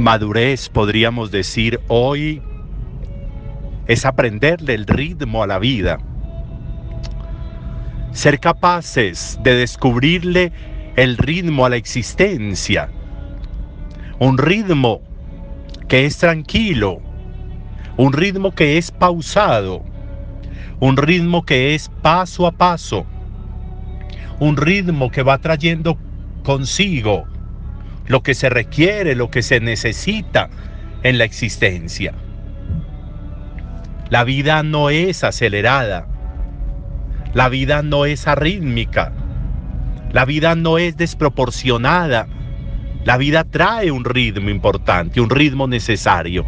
Madurez, podríamos decir, hoy es aprenderle el ritmo a la vida. Ser capaces de descubrirle el ritmo a la existencia. Un ritmo que es tranquilo, un ritmo que es pausado, un ritmo que es paso a paso, un ritmo que va trayendo consigo lo que se requiere, lo que se necesita en la existencia. La vida no es acelerada, la vida no es arrítmica, la vida no es desproporcionada, la vida trae un ritmo importante, un ritmo necesario.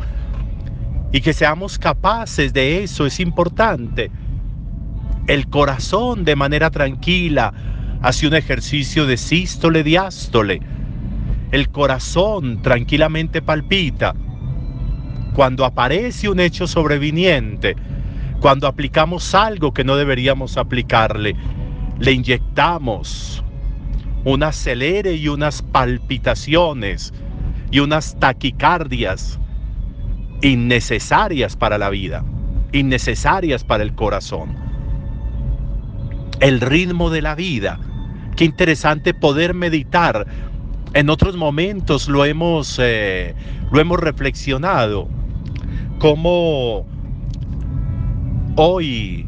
Y que seamos capaces de eso es importante. El corazón de manera tranquila hace un ejercicio de sístole, diástole. El corazón tranquilamente palpita. Cuando aparece un hecho sobreviniente, cuando aplicamos algo que no deberíamos aplicarle, le inyectamos un acelere y unas palpitaciones y unas taquicardias innecesarias para la vida, innecesarias para el corazón. El ritmo de la vida. Qué interesante poder meditar. En otros momentos lo hemos, eh, lo hemos reflexionado. Cómo hoy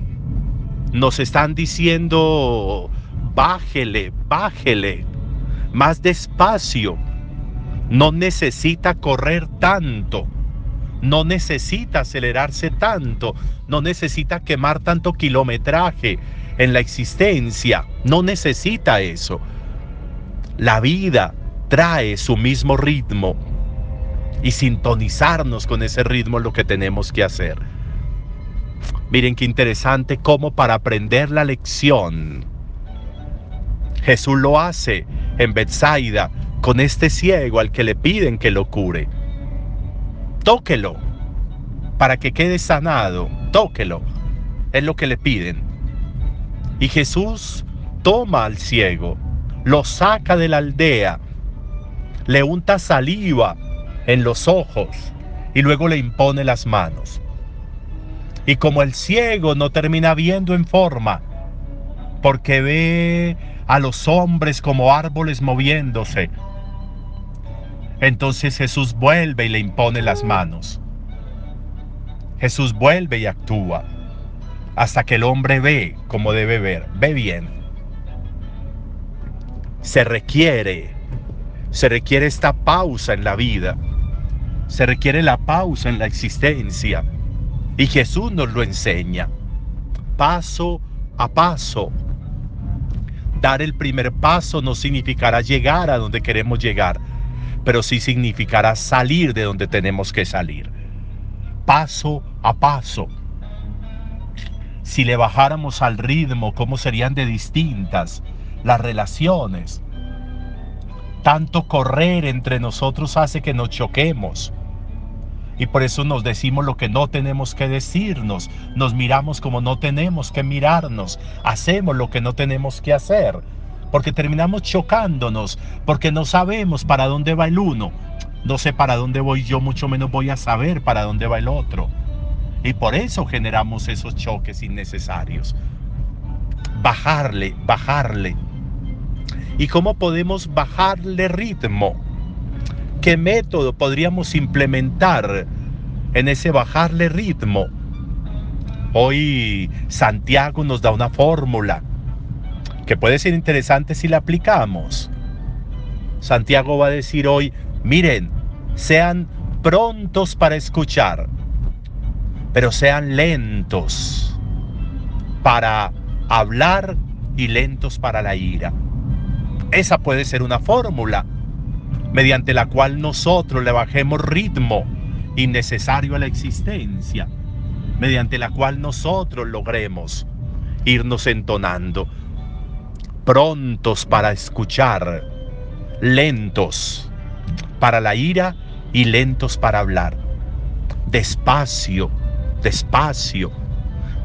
nos están diciendo, bájele, bájele, más despacio. No necesita correr tanto no necesita acelerarse tanto, no necesita quemar tanto kilometraje en la existencia, no necesita eso. La vida trae su mismo ritmo y sintonizarnos con ese ritmo es lo que tenemos que hacer. Miren qué interesante cómo para aprender la lección Jesús lo hace en Bethsaida con este ciego al que le piden que lo cure tóquelo para que quede sanado, tóquelo. Es lo que le piden. Y Jesús toma al ciego, lo saca de la aldea, le unta saliva en los ojos y luego le impone las manos. Y como el ciego no termina viendo en forma, porque ve a los hombres como árboles moviéndose, entonces Jesús vuelve y le impone las manos. Jesús vuelve y actúa hasta que el hombre ve como debe ver, ve bien. Se requiere, se requiere esta pausa en la vida, se requiere la pausa en la existencia y Jesús nos lo enseña, paso a paso. Dar el primer paso no significará llegar a donde queremos llegar, pero sí significará salir de donde tenemos que salir. Paso a paso. Si le bajáramos al ritmo, ¿cómo serían de distintas las relaciones? Tanto correr entre nosotros hace que nos choquemos. Y por eso nos decimos lo que no tenemos que decirnos, nos miramos como no tenemos que mirarnos, hacemos lo que no tenemos que hacer porque terminamos chocándonos, porque no sabemos para dónde va el uno. No sé para dónde voy yo, mucho menos voy a saber para dónde va el otro. Y por eso generamos esos choques innecesarios. Bajarle, bajarle. ¿Y cómo podemos bajarle ritmo? ¿Qué método podríamos implementar en ese bajarle ritmo? Hoy Santiago nos da una fórmula que puede ser interesante si la aplicamos. Santiago va a decir hoy, miren, sean prontos para escuchar, pero sean lentos para hablar y lentos para la ira. Esa puede ser una fórmula mediante la cual nosotros le bajemos ritmo innecesario a la existencia, mediante la cual nosotros logremos irnos entonando prontos para escuchar, lentos para la ira y lentos para hablar. Despacio, despacio,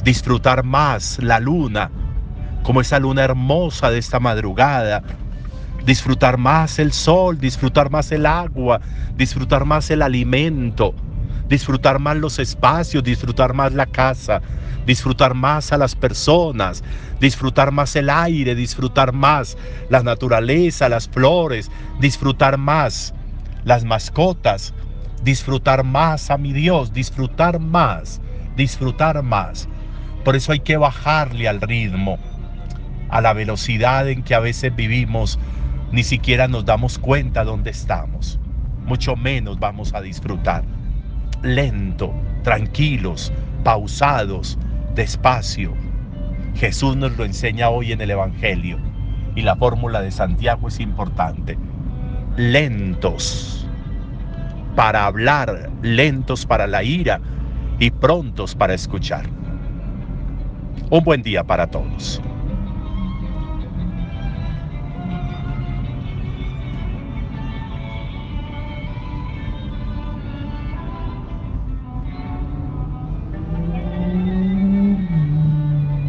disfrutar más la luna, como esa luna hermosa de esta madrugada, disfrutar más el sol, disfrutar más el agua, disfrutar más el alimento, disfrutar más los espacios, disfrutar más la casa, disfrutar más a las personas, disfrutar más el aire, disfrutar más la naturaleza, las flores, disfrutar más las mascotas, disfrutar más a mi Dios, disfrutar más, disfrutar más. Por eso hay que bajarle al ritmo, a la velocidad en que a veces vivimos, ni siquiera nos damos cuenta dónde estamos, mucho menos vamos a disfrutar. Lento, tranquilos, pausados, despacio. Jesús nos lo enseña hoy en el Evangelio y la fórmula de Santiago es importante. Lentos para hablar, lentos para la ira y prontos para escuchar. Un buen día para todos.